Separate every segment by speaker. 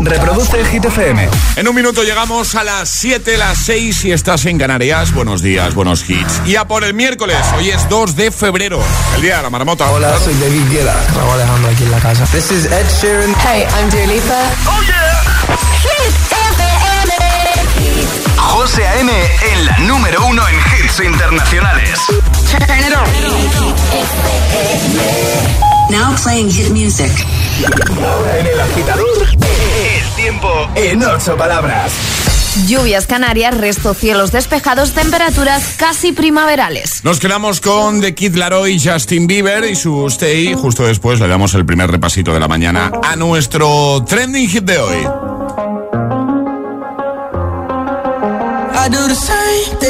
Speaker 1: Reproduce Hit FM.
Speaker 2: En un minuto llegamos a las 7, las 6 y estás en Canarias. Buenos días, buenos hits. Y a por el miércoles, hoy es 2 de febrero, el día de la marmota.
Speaker 3: Hola, soy David Guetta. Raúl Alejandro aquí en la casa.
Speaker 4: This is Ed Sheeran.
Speaker 5: Hey, I'm Dua Lipa.
Speaker 2: ¡Oh, yeah!
Speaker 6: Hit FM.
Speaker 1: José A.M. en la número uno en hits internacionales.
Speaker 6: Turn it on.
Speaker 7: Now playing hit music.
Speaker 1: Ahora en el agitador, el tiempo en ocho palabras.
Speaker 8: Lluvias canarias, resto cielos despejados, temperaturas casi primaverales.
Speaker 2: Nos quedamos con The Kid Laroi, Justin Bieber y su Stay. Justo después le damos el primer repasito de la mañana a nuestro trending hit de hoy.
Speaker 4: I do the same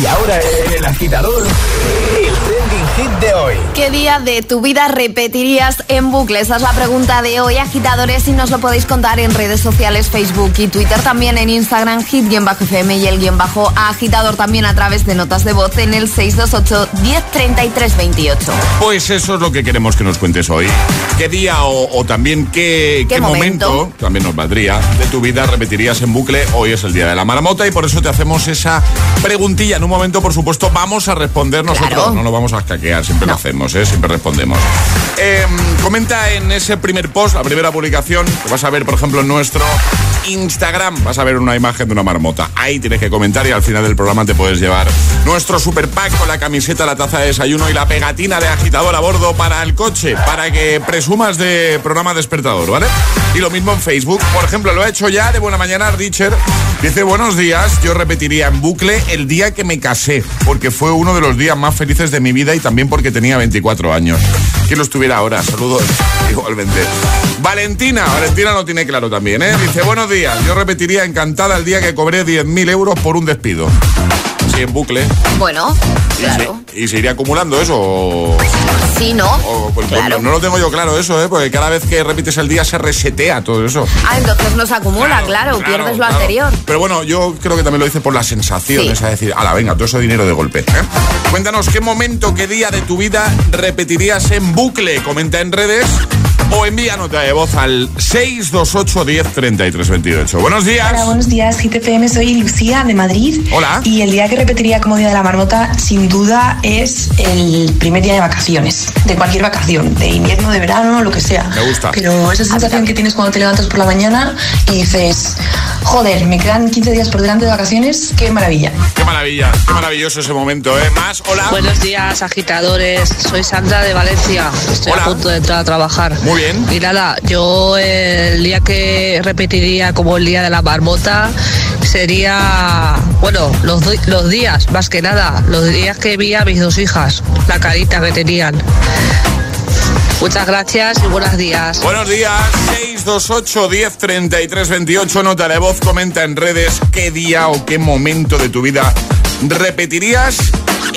Speaker 1: Y ahora el agitador, de hoy.
Speaker 8: ¿Qué día de tu vida repetirías en bucle? Esa es la pregunta de hoy, agitadores, y nos lo podéis contar en redes sociales, Facebook y Twitter, también en Instagram, hit-fm y el guion bajo agitador también a través de notas de voz en el 628 1033 28.
Speaker 2: Pues eso es lo que queremos que nos cuentes hoy. ¿Qué día o, o también qué,
Speaker 8: ¿Qué momento?
Speaker 2: también nos valdría, de tu vida repetirías en bucle? Hoy es el día de la marmota y por eso te hacemos esa preguntilla. En un momento, por supuesto, vamos a responder nosotros.
Speaker 8: Claro.
Speaker 2: No lo vamos a escaquear, siempre lo hacemos, ¿eh? siempre respondemos. Eh, comenta en ese primer post, la primera publicación, que vas a ver, por ejemplo, en nuestro Instagram, vas a ver una imagen de una marmota. Ahí tienes que comentar y al final del programa te puedes llevar nuestro super pack con la camiseta, la taza de desayuno y la pegatina de agitador a bordo para el coche, para que presumas de programa despertador, ¿vale? Y lo mismo en Facebook. Por ejemplo, lo ha hecho ya de buena mañana Richard. Dice, buenos días, yo repetiría en bucle el día que me casé, porque fue uno de los días más felices de mi vida y también porque tenía 24 años. Que lo estuviera ahora, saludos igualmente. Valentina, Valentina lo tiene claro también, ¿eh? Dice, buenos días, yo repetiría encantada el día que cobré 10.000 euros por un despido. Sí, en bucle.
Speaker 8: Bueno,
Speaker 2: Y
Speaker 8: claro.
Speaker 2: se- ¿Y se iría acumulando eso? O,
Speaker 8: Sí, ¿no?
Speaker 2: o- pues,
Speaker 8: Claro.
Speaker 2: no, no lo tengo yo claro eso, ¿eh? Porque cada vez que repites el día se resetea todo eso.
Speaker 8: Ah, entonces no se acumula, claro, pierdes lo anterior.
Speaker 2: Pero bueno, yo creo que también lo hice por la sensación,
Speaker 8: Sí.
Speaker 2: es decir, a la venga, todo ese dinero de golpe. ¿eh? Cuéntanos qué momento, qué día de tu vida repetirías en bucle. Comenta en redes o envía nota de voz al 628 10 33 28. Buenos días.
Speaker 5: Hola, buenos días, GTPM. Soy Lucía de Madrid.
Speaker 2: Hola.
Speaker 5: Y el día que repetiría como día de la marmota, sin duda, es el primer día de vacaciones. De cualquier vacación, de invierno, de verano, lo que sea.
Speaker 2: Me gusta.
Speaker 5: Pero esa sensación que tienes cuando te levantas por la mañana y dices, joder, me quedan 15 días por delante de vacaciones, qué maravilla.
Speaker 2: Qué maravilla, qué maravilloso ese momento, ¿eh? Más, hola.
Speaker 9: Buenos días, agitadores. Soy Sandra de Valencia. Estoy
Speaker 2: Hola.
Speaker 9: a punto de entrar a trabajar.
Speaker 2: Muy bien.
Speaker 9: Y nada, yo el día que repetiría como el día de la marmota sería, bueno, los, los días, más que nada, los días que vi a mis dos hijas, la carita que tenían. Muchas gracias y buenos días.
Speaker 2: Buenos días, 628 10 33 28. Nota de voz, comenta en redes qué día o qué momento de tu vida repetirías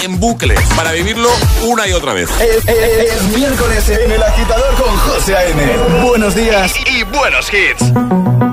Speaker 2: en bucle para vivirlo una y otra vez.
Speaker 10: Es, es- es miércoles en el agitador con José A.M. Buenos días y buenos hits.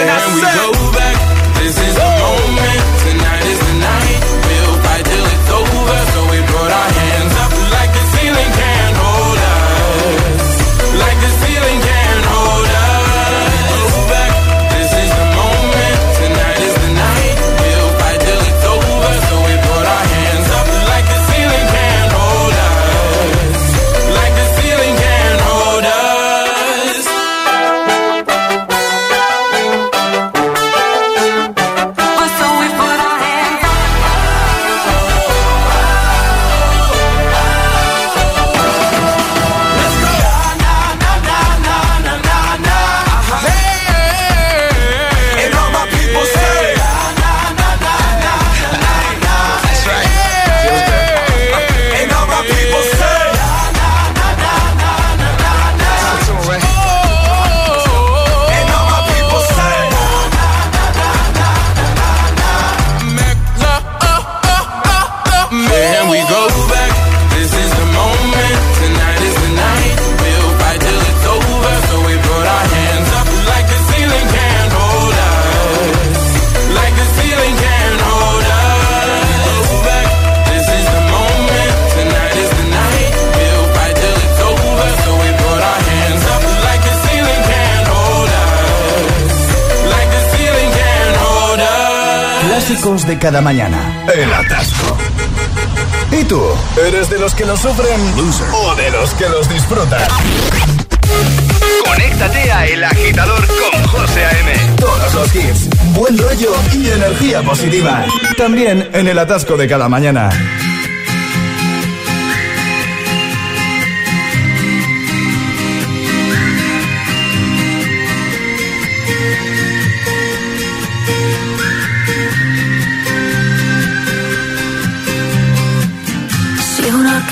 Speaker 11: Can
Speaker 12: I
Speaker 11: we go back? This is the moment. Tonight is the night. We'll fight till it's over. So we put our hands
Speaker 13: Clásicos de cada mañana. El atasco. ¿Y tú? ¿Eres de los que los sufren o de los que los disfrutan? Conéctate a El Agitador con José A.M. Todos los hits, buen rollo y energía positiva. También en el atasco de cada mañana.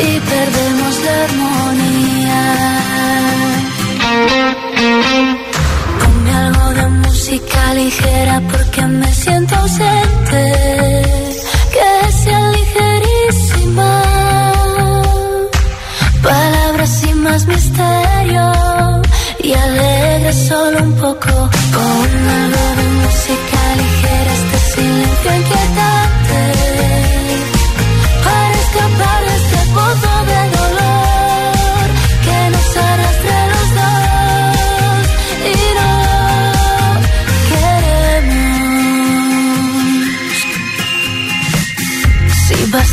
Speaker 14: y perdemos la armonía. Ponme algo de música ligera porque me siento ausente. Que sea ligerísima. Palabras sin más misterio y alegre solo un poco. Con algo de música ligera este silencio inquietante.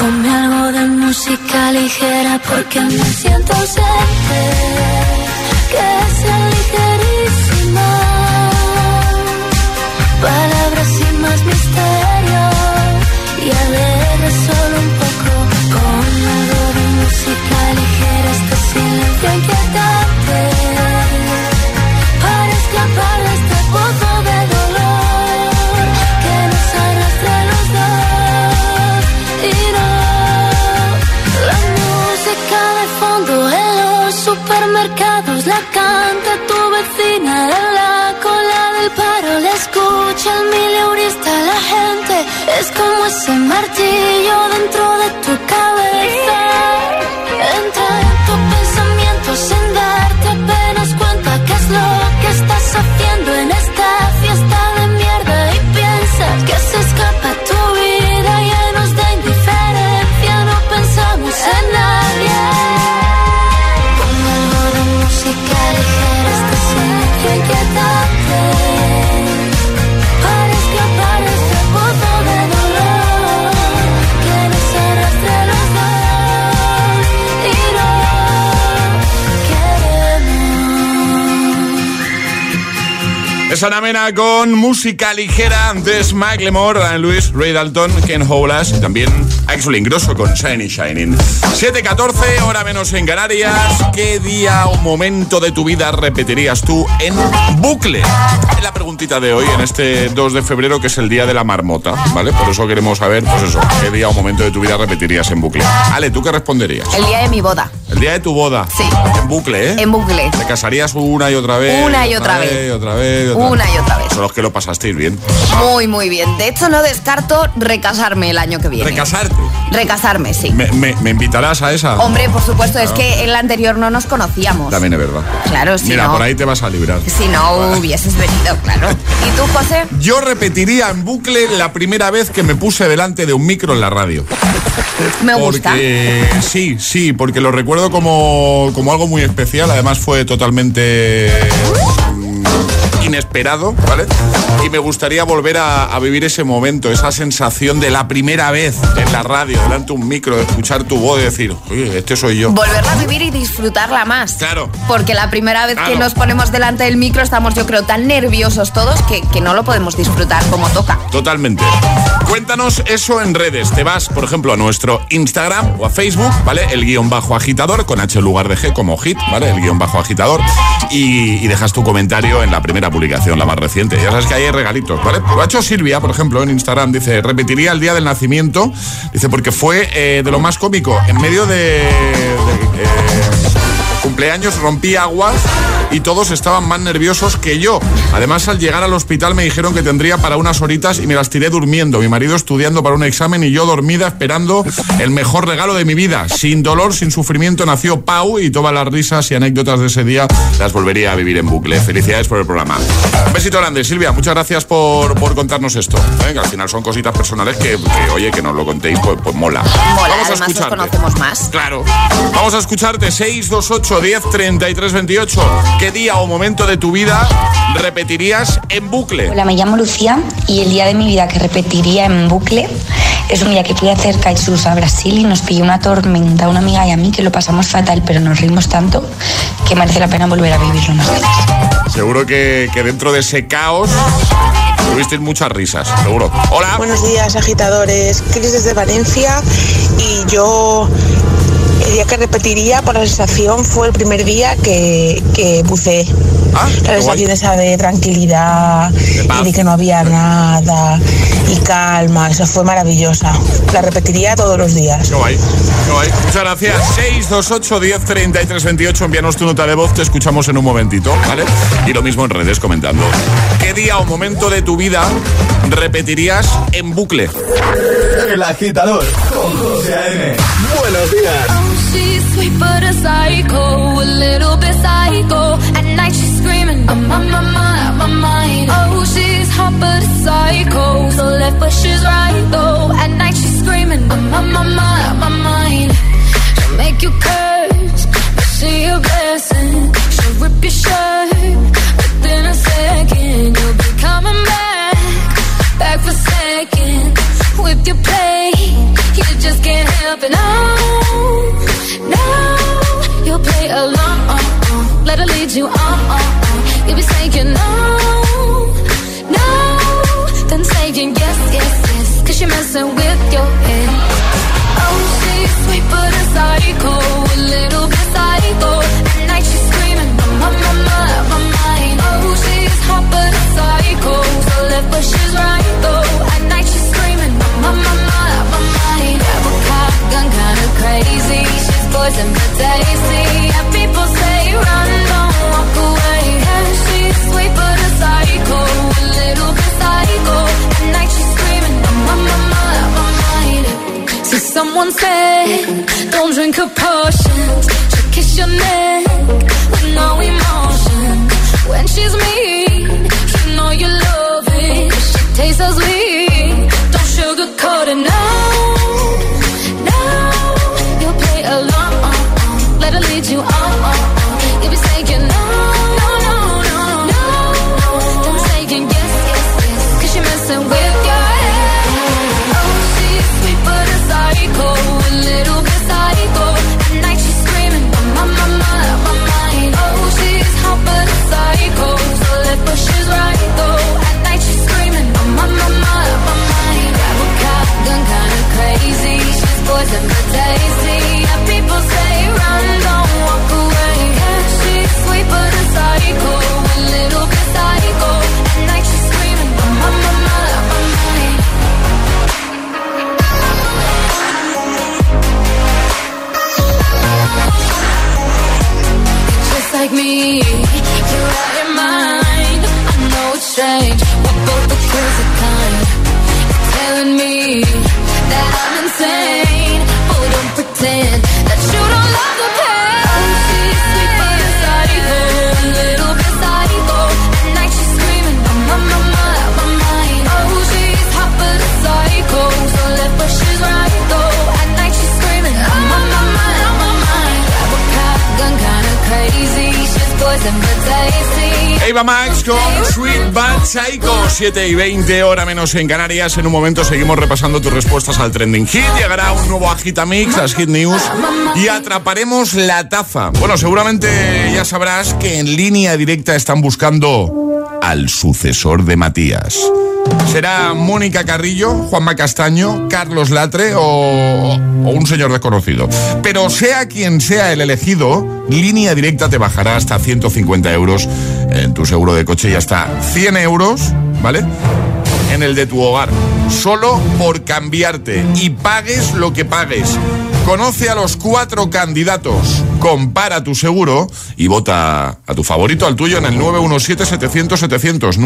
Speaker 14: Ponme algo de música ligera porque me siento ausente, que sea ligerísima. Palabras sin más misterio y alegre solo un poco con algo de música ligera este silencio inquietante ese martillo dentro de tu
Speaker 2: Es Ana Mena con música ligera de Mike Lemore, Dan Luis, Ray Dalton, Ken Howlas y también Axel Ingrosso con Shiny Shining. 7.14, hora menos en Canarias. ¿Qué día o momento de tu vida repetirías tú en bucle? Es la preguntita de hoy, en este 2 de febrero, que es el día de la marmota, ¿vale? Por eso queremos saber, pues eso, ¿qué día o momento de tu vida repetirías en bucle? Ale, ¿tú qué responderías?
Speaker 8: El día de mi boda.
Speaker 2: El día de tu boda.
Speaker 8: Sí.
Speaker 2: En bucle, ¿eh?
Speaker 8: En bucle.
Speaker 2: ¿Te casarías una y otra vez?
Speaker 8: Una y otra vez.
Speaker 2: y otra vez. y otra
Speaker 8: Una
Speaker 2: vez.
Speaker 8: y otra vez.
Speaker 2: Son los que lo pasasteis bien.
Speaker 8: Muy, muy bien. De hecho, no descarto recasarme el año que viene.
Speaker 2: ¿Recasarte?
Speaker 8: Recasarme, sí.
Speaker 2: ¿Me, me, me invitarás a esa?
Speaker 8: Hombre, por supuesto, es que en la anterior no nos conocíamos.
Speaker 2: También es verdad.
Speaker 8: Claro, si
Speaker 2: Mira,
Speaker 8: no.
Speaker 2: por ahí te vas a librar.
Speaker 8: Si no hubieses venido, claro. ¿Y tú, José?
Speaker 2: Yo repetiría en bucle la primera vez que me puse delante de un micro en la radio.
Speaker 8: Me gusta.
Speaker 2: Porque sí, sí, porque lo recuerdo como, como algo muy especial. Además fue totalmente inesperado, ¿vale? Y me gustaría volver a, a vivir ese momento, esa sensación de la primera vez en la radio, delante de un micro, de escuchar tu voz y decir, oye, este soy yo.
Speaker 8: Volverla a vivir y disfrutarla más.
Speaker 2: Claro.
Speaker 8: Porque la primera vez
Speaker 2: Claro.
Speaker 8: que nos ponemos delante del micro estamos, yo creo, tan nerviosos todos que, que no lo podemos disfrutar como toca.
Speaker 2: Totalmente. Cuéntanos eso en redes. Te vas, por ejemplo, a nuestro Instagram o a Facebook, ¿vale? El guion bajo agitador, con H en lugar de G como hit, ¿vale? El guion bajo agitador. Y, y dejas tu comentario en la primera publicación, la más reciente. Ya sabes que hay regalitos, ¿vale? Lo ha hecho Silvia, por ejemplo, en Instagram. Dice, repetiría el día del nacimiento. Dice, porque fue eh, de lo más cómico. En medio de... de, eh, cumpleaños rompí aguas y todos estaban más nerviosos que yo. Además, al llegar al hospital me dijeron que tendría para unas horitas y me las tiré durmiendo. Mi marido estudiando para un examen y yo dormida esperando el mejor regalo de mi vida. Sin dolor, sin sufrimiento nació Pau y todas las risas y anécdotas de ese día las volvería a vivir en bucle. Felicidades por el programa. Un besito grande, Silvia. Muchas gracias por, por contarnos esto. ¿eh? Que al final son cositas personales que, que, oye, que nos lo contéis, pues, pues mola.
Speaker 8: Mola,
Speaker 2: Vamos a
Speaker 8: además nos
Speaker 2: escucharte.
Speaker 8: conocemos más.
Speaker 2: Claro. Vamos a escucharte 628 10 33 28. ¿Qué día o momento de tu vida repetirías en bucle?
Speaker 7: Hola, me llamo Lucía y el día de mi vida que repetiría en bucle es un día que fui a hacer kitesurf a Brasil y nos pilló una tormenta a una amiga y a mí que lo pasamos fatal, pero nos rimos tanto que merece la pena volver a vivirlo más veces.
Speaker 2: Seguro que, que dentro de ese caos tuvisteis muchas risas, seguro. Hola.
Speaker 15: Buenos días, agitadores. Cris desde Valencia y yo el día que repetiría por la sensación fue el primer día que, que buceé.
Speaker 2: Ah,
Speaker 15: la sensación esa de tranquilidad y de que no había nada y calma, eso fue maravillosa. La repetiría todos los días.
Speaker 2: Qué guay, qué guay. Muchas gracias. 628 10 33 28. Envíanos tu nota de voz, te escuchamos en un momentito, ¿vale? Y lo mismo en redes comentando. ¿Qué día o momento de tu vida repetirías en bucle?
Speaker 13: El agitador con José A.M. Buenos días.
Speaker 14: Oh, sweet but a psycho, a little bit psycho. At night she's screaming, I'm on my mind, my mind. Oh, she's hot but a psycho, so left but she's right though. At night she's screaming, I'm on my mind, my mind. She'll make you curse, but she a blessing. She'll rip your shirt within a second. You'll be coming back, back for second. With your play, you just can't help it. No, Let her lead you on.
Speaker 2: Eva Max con Sweet Bad Psycho 7 y 20 hora menos en Canarias. En un momento seguimos repasando tus respuestas al Trending Hit. Llegará un nuevo Agitamix, las Hit News Y atraparemos la taza. Bueno, seguramente ya sabrás que en línea directa están buscando al sucesor de Matías ¿Será Mónica Carrillo, Juanma Castaño, Carlos Latre o, o un señor desconocido? Pero sea quien sea el elegido, línea directa te bajará hasta 150 euros en tu seguro de coche y hasta 100 euros, ¿vale? En el de tu hogar. Solo por cambiarte y pagues lo que pagues. Conoce a los cuatro candidatos, compara tu seguro y vota a tu favorito, al tuyo, en el 917-700-700.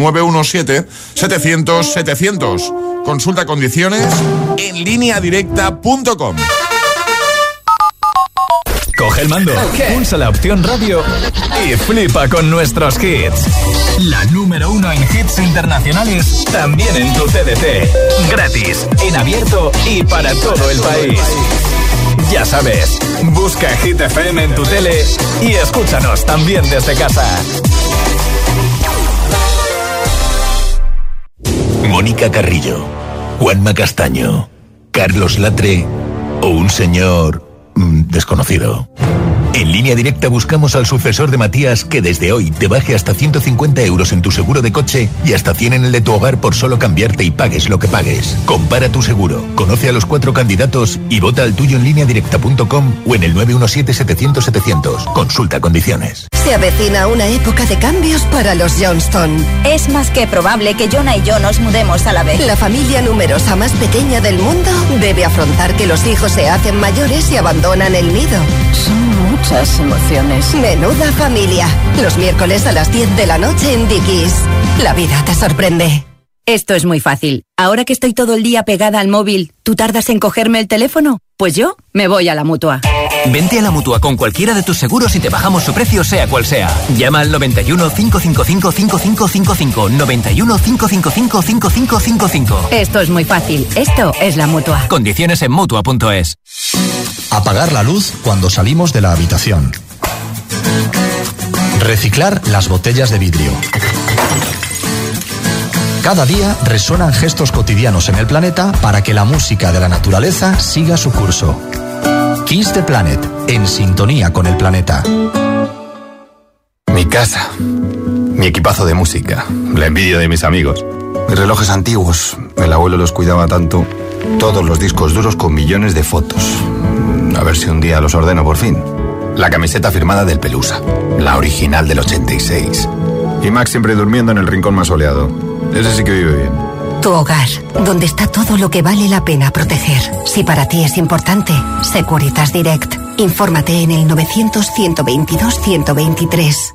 Speaker 2: 917-700-700. Consulta condiciones en lineadirecta.com.
Speaker 13: Coge el mando, pulsa la opción radio y flipa con nuestros hits. La número uno en hits internacionales, también en tu TDT. Gratis, en abierto y para todo el país. Ya sabes, busca Hit FM en tu tele y escúchanos también desde casa.
Speaker 16: Mónica Carrillo, Juanma Castaño, Carlos Latre o un señor mm, desconocido. En línea directa buscamos al sucesor de Matías que desde hoy te baje hasta 150 euros en tu seguro de coche y hasta 100 en el de tu hogar por solo cambiarte y pagues lo que pagues. Compara tu seguro, conoce a los cuatro candidatos y vota al tuyo en línea directa.com o en el 917-700-700. Consulta condiciones.
Speaker 17: Se avecina una época de cambios para los Johnston.
Speaker 18: Es más que probable que Jonah y yo nos mudemos a la vez.
Speaker 17: La familia numerosa más pequeña del mundo debe afrontar que los hijos se hacen mayores y abandonan el nido.
Speaker 18: Muchas emociones.
Speaker 17: Menuda familia. Los miércoles a las 10 de la noche en Dickies. La vida te sorprende.
Speaker 18: Esto es muy fácil. Ahora que estoy todo el día pegada al móvil, ¿tú tardas en cogerme el teléfono? Pues yo me voy a la mutua.
Speaker 19: Vente a la mutua con cualquiera de tus seguros y te bajamos su precio, sea cual sea. Llama al 91 555 5555. 91 555 5555.
Speaker 18: Esto es muy fácil. Esto es la mutua.
Speaker 19: Condiciones en mutua.es.
Speaker 20: Apagar la luz cuando salimos de la habitación. Reciclar las botellas de vidrio. Cada día resuenan gestos cotidianos en el planeta para que la música de la naturaleza siga su curso. Kiss the Planet, en sintonía con el planeta.
Speaker 21: Mi casa, mi equipazo de música, la envidia de mis amigos, mis relojes antiguos, el abuelo los cuidaba tanto, todos los discos duros con millones de fotos. A ver si un día los ordeno por fin. La camiseta firmada del Pelusa, la original del 86. Y Max siempre durmiendo en el rincón más soleado. Ese sí que vive bien.
Speaker 17: Tu hogar, donde está todo lo que vale la pena proteger. Si para ti es importante, Securitas Direct. Infórmate en el 900-122-123.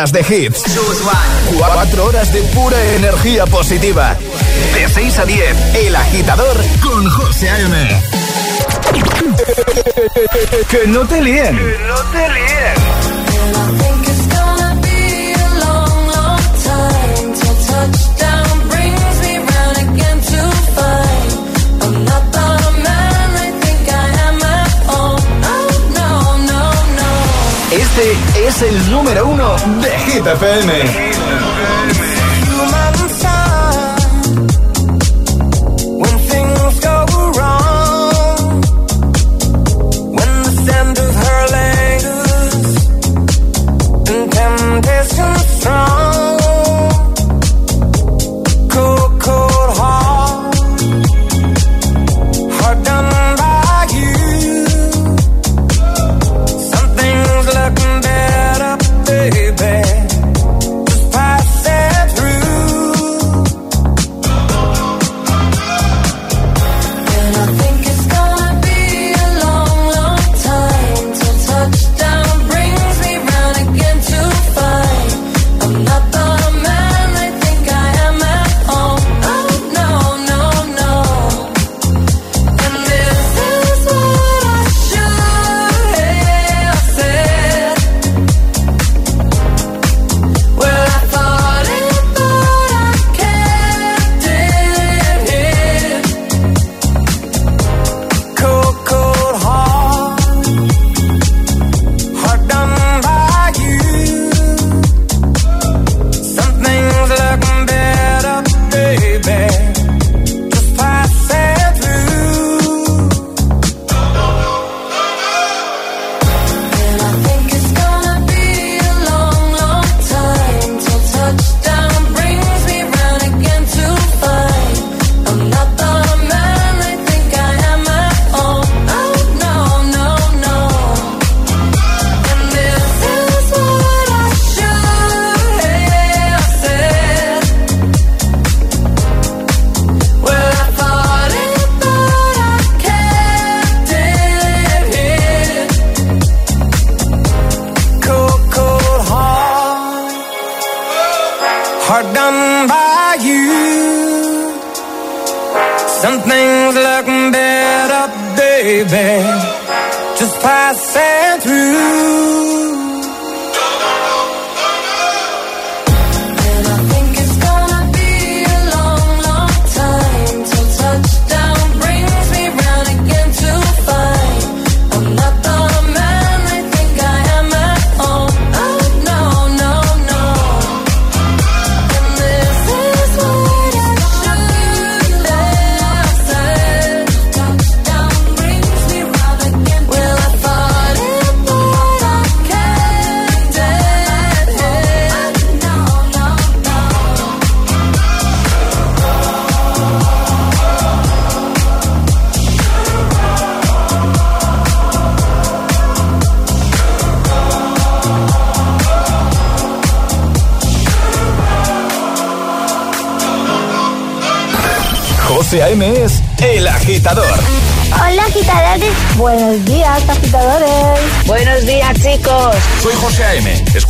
Speaker 13: horas de hits. 4 horas de pura energía positiva. De 6 a 10, El Agitador con José A.M. que no te líen. Que no te líen. Este es el número uno de Hit FM.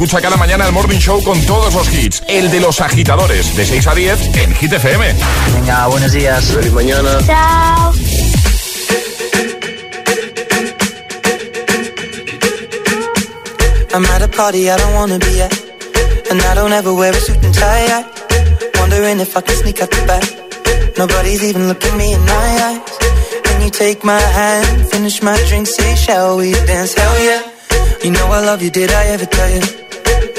Speaker 2: Escucha cada mañana el Morning Show con todos los hits. El de los agitadores, de 6 a 10 en Hit FM.
Speaker 22: Venga, buenos días.
Speaker 21: Feliz mañana.
Speaker 23: Chao.
Speaker 10: I'm at a party I don't wanna be at. And I don't ever wear a suit and tie. I wondering if I can sneak out the back. Nobody's even looking me in my eyes. Can you take my hand, finish my drink, say, shall we dance? Hell yeah. You know I love you, did I ever tell you?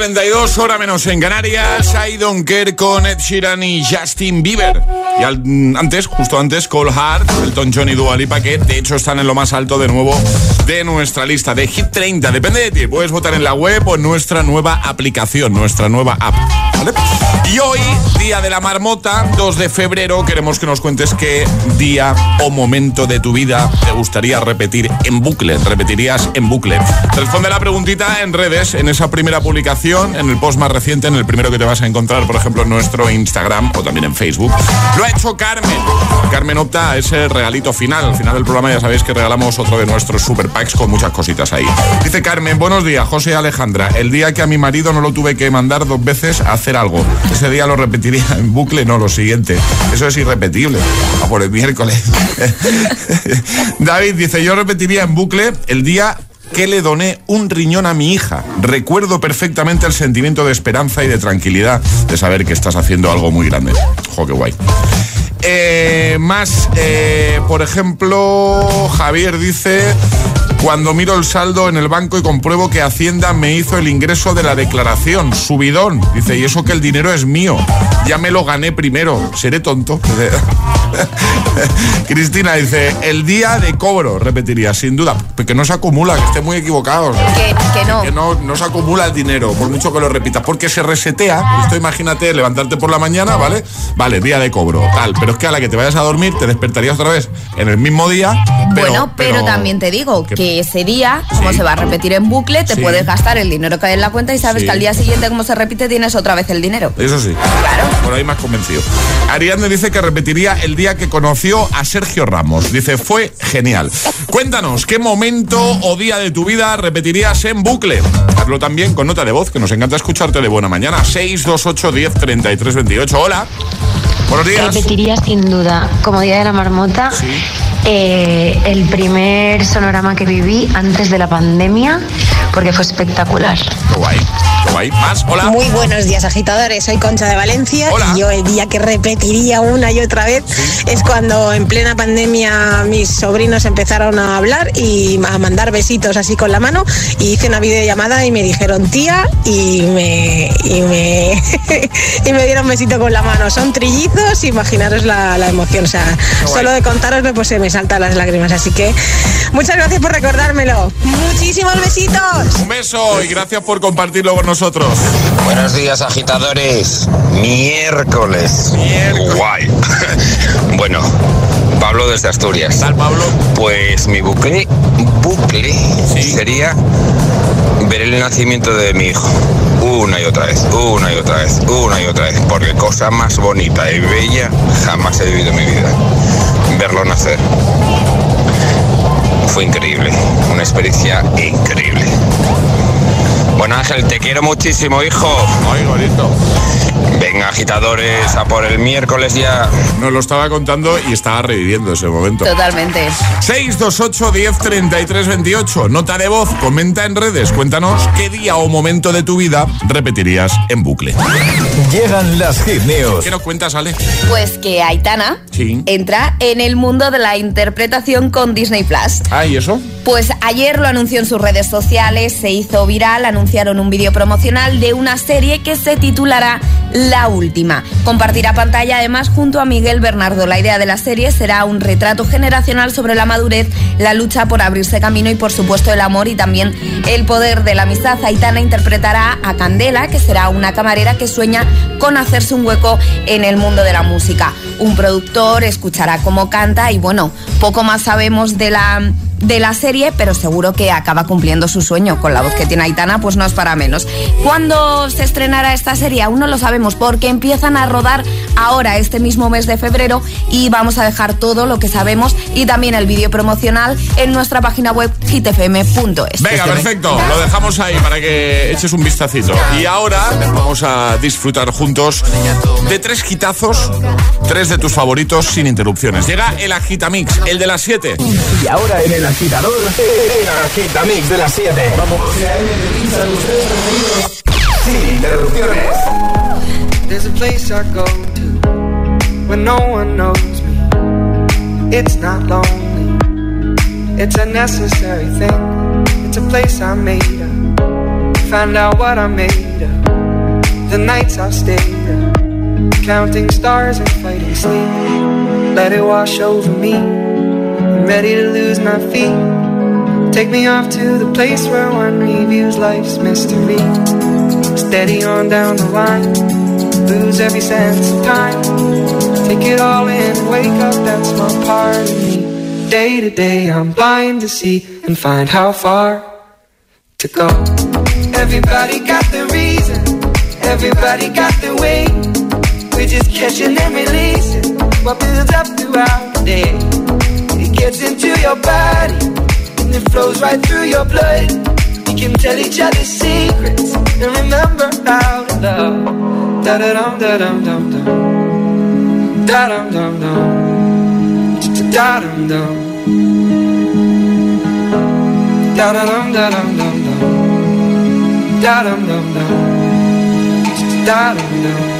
Speaker 2: 7.32, hora menos en Canarias. I don't care con Ed Sheeran y Justin Bieber. Y antes, justo antes, Cole Hart, Elton John y Dua Lipa, que de hecho están en lo más alto de nuevo de nuestra lista de Hit 30. Depende de ti. Puedes votar en la web o en nuestra nueva aplicación, nuestra nueva app. Y hoy, día de la marmota, 2 de febrero, queremos que nos cuentes qué día o momento de tu vida te gustaría repetir en bucle. Repetirías en bucle. Responde la preguntita en redes, en esa primera publicación, en el post más reciente, en el primero que te vas a encontrar, por ejemplo, en nuestro Instagram o también en Facebook. Lo ha hecho Carmen. Carmen opta a ese regalito final. Al final del programa ya sabéis que regalamos otro de nuestros super packs con muchas cositas ahí. Dice Carmen, buenos días, José Alejandra. El día que a mi marido no lo tuve que mandar dos veces a hacer algo. Ese día lo repetiría en bucle, no, lo siguiente. Eso es irrepetible. A por el miércoles. David dice, yo repetiría en bucle el día que le doné un riñón a mi hija. Recuerdo perfectamente el sentimiento de esperanza y de tranquilidad de saber que estás haciendo algo muy grande. Jo, qué guay. Eh, más, eh, por ejemplo, Javier dice, cuando miro el saldo en el banco y compruebo que Hacienda me hizo el ingreso de la declaración, subidón. Dice, y eso que el dinero es mío, ya me lo gané primero, seré tonto. Cristina dice, el día de cobro, repetiría, sin duda, que no se acumula, que esté muy equivocado.
Speaker 8: Que, que no.
Speaker 2: Que no, no se acumula el dinero, por mucho que lo repitas, porque se resetea. Esto imagínate, levantarte por la mañana, ¿vale? Vale, día de cobro, tal. Pero es que a la que te vayas a dormir, te despertarías otra vez en el mismo día. Pero,
Speaker 8: bueno, pero, también te digo que, ese día, como se va a repetir en bucle, te
Speaker 2: Sí.
Speaker 8: puedes gastar el dinero que hay en la cuenta y sabes
Speaker 2: Sí.
Speaker 8: que al día siguiente, como se repite, tienes otra vez el dinero.
Speaker 2: Eso sí.
Speaker 8: Claro.
Speaker 2: Por ahí más convencido. Ariadne dice que repetiría el día que conoció a Sergio Ramos. Dice, fue genial. Cuéntanos, ¿qué momento o día de tu vida repetirías en bucle? Hazlo también con nota de voz, que nos encanta escucharte de buena mañana. 628 10 33 28. Hola. Buenos días.
Speaker 24: Repetiría sin duda, como Día de la Marmota, eh, el primer sonorama que viví antes de la pandemia, porque fue espectacular.
Speaker 2: Qué guay. Qué guay. Más, hola.
Speaker 25: Muy buenos días, agitadores. Soy Concha de Valencia
Speaker 2: Hola.
Speaker 25: y yo el día que repetiría una y otra vez es cuando en plena pandemia mis sobrinos empezaron a hablar y a mandar besitos así con la mano y hice una videollamada y me dijeron tía y me y me y me dieron besito con la mano. Son trillizos, imaginaros la, la emoción. O sea, solo de contaroslo pues se me saltan las lágrimas. Así que muchas gracias por recordármelo. Muchísimos besitos.
Speaker 2: Un beso y gracias por compartirlo con nosotros.
Speaker 26: Buenos días, agitadores. Miércoles. Guay. bueno, Pablo desde Asturias.
Speaker 2: Tal Pablo.
Speaker 26: Pues mi bucle, bucle sería ver el nacimiento de mi hijo. Una y otra vez, una y otra vez, una y otra vez. Porque cosa más bonita y bella jamás he vivido en mi vida. Verlo nacer. Fue increíble, una experiencia increíble. Bueno Ángel, te quiero muchísimo, hijo.
Speaker 2: Ay, bonito.
Speaker 26: Venga, agitadores, a por el miércoles ya.
Speaker 2: Nos lo estaba contando y estaba reviviendo ese momento.
Speaker 8: Totalmente.
Speaker 2: 628 10 33 28. Nota de voz, comenta en redes. Cuéntanos qué día o momento de tu vida repetirías en bucle.
Speaker 13: Llegan las hit news.
Speaker 2: ¿Qué nos cuentas, Ale?
Speaker 8: Pues que Aitana
Speaker 2: Sí.
Speaker 8: entra en el mundo de la interpretación con Disney Plus.
Speaker 2: Ah, ¿y eso?
Speaker 8: Pues ayer lo anunció en sus redes sociales, se hizo viral, anunciaron un vídeo promocional de una serie que se titulará La Última. Compartirá pantalla además junto a Miguel Bernardo. La idea de la serie será un retrato generacional sobre la madurez, la lucha por abrirse camino y por supuesto el amor y también el poder de la amistad. Aitana interpretará a Candela, que será una camarera que sueña con hacerse un hueco en el mundo de la música. Un productor escuchará cómo canta y bueno, poco más sabemos de la de la serie, pero seguro que acaba cumpliendo su sueño. Con la voz que tiene Aitana, pues no es para menos. ¿Cuándo se estrenará esta serie? Aún no lo sabemos, porque empiezan a rodar ahora, este mismo mes de febrero, y vamos a dejar todo lo que sabemos y también el vídeo promocional en nuestra página web hitfm.es.
Speaker 2: Venga, perfecto. Lo dejamos ahí para que eches un vistacito. Y ahora vamos a disfrutar juntos de tres quitazos, tres de tus favoritos sin interrupciones. Llega el Agitamix, el de las 7.
Speaker 13: Y ahora en el agitador, el agitamix de las 7. Vamos. Sin interrupciones.
Speaker 27: There's a place I go to when no one knows me. It's not lonely, it's a necessary thing. It's a place I made up. Find out what I made of. The nights I've stayed up, counting stars and fighting sleep. Let it wash over me. Ready to lose my feet. Take me off to the place where one reviews life's mystery. Steady on down the line, lose every sense of time. Take it all in wake up, that's my part of me. Day to day, I'm blind to see and find how far to go. Everybody got the reason, everybody got the way. We're just catching and releasing what builds up throughout the day. Gets into your body and it flows right through your blood. We can tell each other secrets and remember how to love. Da da dum da dum dum dum. Da dum dum dum. Da dum dum. Da da dum da dum dum dum. Da dum dum dum. Da dum dum.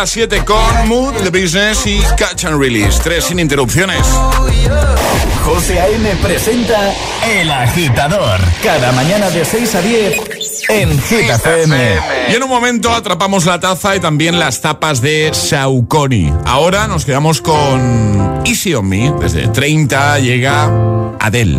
Speaker 2: las 7 con Mood, The Business y Catch and Release. Tres sin interrupciones.
Speaker 13: José A.M. presenta El Agitador. Cada mañana de 6 a 10 en Hit FM.
Speaker 2: Y en un momento atrapamos la taza y también las tapas de Saucony. Ahora nos quedamos con Easy on Me. Desde 30 llega Adele.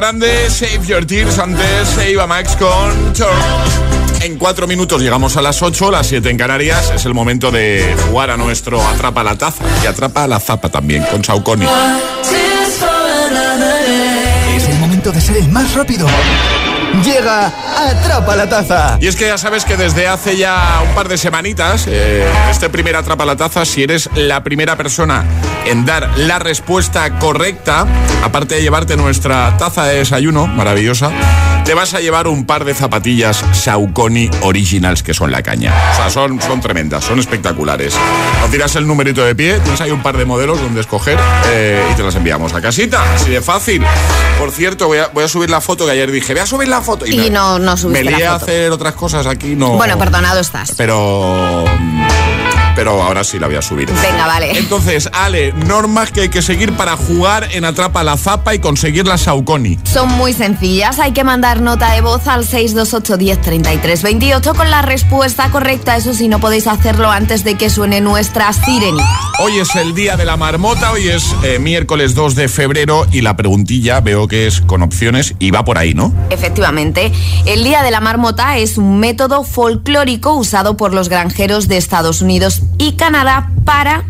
Speaker 2: Grande, Save Your Tears, antes se iba Max con Turn. En cuatro minutos llegamos a las 8, las 7 en Canarias. Es el momento de jugar a nuestro Atrapa la Taza y Atrapa la Zapa también con
Speaker 14: day.
Speaker 13: Es el momento de ser el más rápido. Llega Atrapa la Taza.
Speaker 2: Y es que ya sabes que desde hace ya un par de semanitas, eh, este primer Atrapa la Taza, si eres la primera persona en dar la respuesta correcta, aparte de llevarte nuestra taza de desayuno maravillosa, te vas a llevar un par de zapatillas Saucony Originals que son la caña. O sea, son, son tremendas, son espectaculares. Nos tiras el numerito de pie, tienes ahí un par de modelos donde escoger eh, y te las enviamos a casita. Así de fácil. Por cierto, voy a, voy a subir la foto que ayer dije, voy a subir la foto.
Speaker 8: Y no- no subiste
Speaker 2: Me lié a hacer otras cosas aquí, no.
Speaker 8: Bueno, perdonado estás.
Speaker 2: Pero. Pero ahora sí la voy a subir.
Speaker 8: Venga, vale.
Speaker 2: Entonces, Ale, normas que hay que seguir para jugar en Atrapa la Zapa y conseguir la Saucony.
Speaker 8: Son muy sencillas, hay que mandar nota de voz al 628 10 33 28 con la respuesta correcta, eso sí, no podéis hacerlo antes de que suene nuestra sirenita.
Speaker 2: Hoy es el día de la marmota, hoy es eh, miércoles 2 de febrero y la preguntilla veo que es con opciones y va por ahí, ¿no?
Speaker 8: Efectivamente, el Día de la Marmota es un método folclórico usado por los granjeros de Estados Unidos y Canadá para,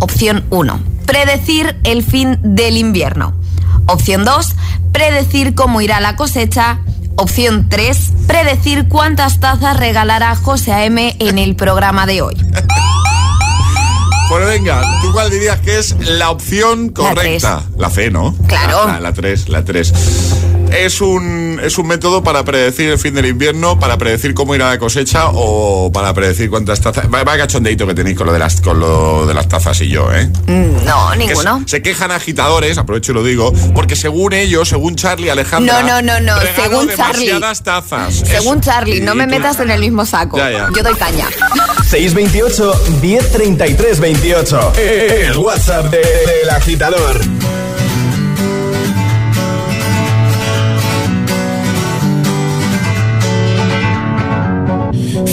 Speaker 8: opción 1, predecir el fin del invierno. Opción 2, predecir cómo irá la cosecha. Opción 3, predecir cuántas tazas regalará José A.M. en el programa de hoy.
Speaker 2: Pues venga, ¿tú cuál dirías que es la opción correcta? La, C, ¿no?
Speaker 8: Claro.
Speaker 2: La, la 3, la 3. Es un, es un método para predecir el fin del invierno, para predecir cómo irá la cosecha o para predecir cuántas tazas. Va, va cachondeito que tenéis con lo de las, con lo de las tazas y yo, ¿eh?
Speaker 8: Mm, No, ninguno.
Speaker 2: Se, se quejan agitadores, aprovecho y lo digo, porque según ellos, según Charlie Alejandra.
Speaker 8: No, no, no, no, según Charlie.
Speaker 2: tazas.
Speaker 8: Según
Speaker 2: Eso.
Speaker 8: Charlie, no me metas en el mismo saco.
Speaker 2: Ya, ya.
Speaker 8: Yo doy caña.
Speaker 1: 628 1033 28. El WhatsApp de- del agitador.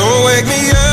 Speaker 12: So wake me up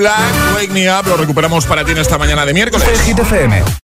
Speaker 2: Black, Wake Me Up, lo recuperamos para ti en esta mañana de miércoles.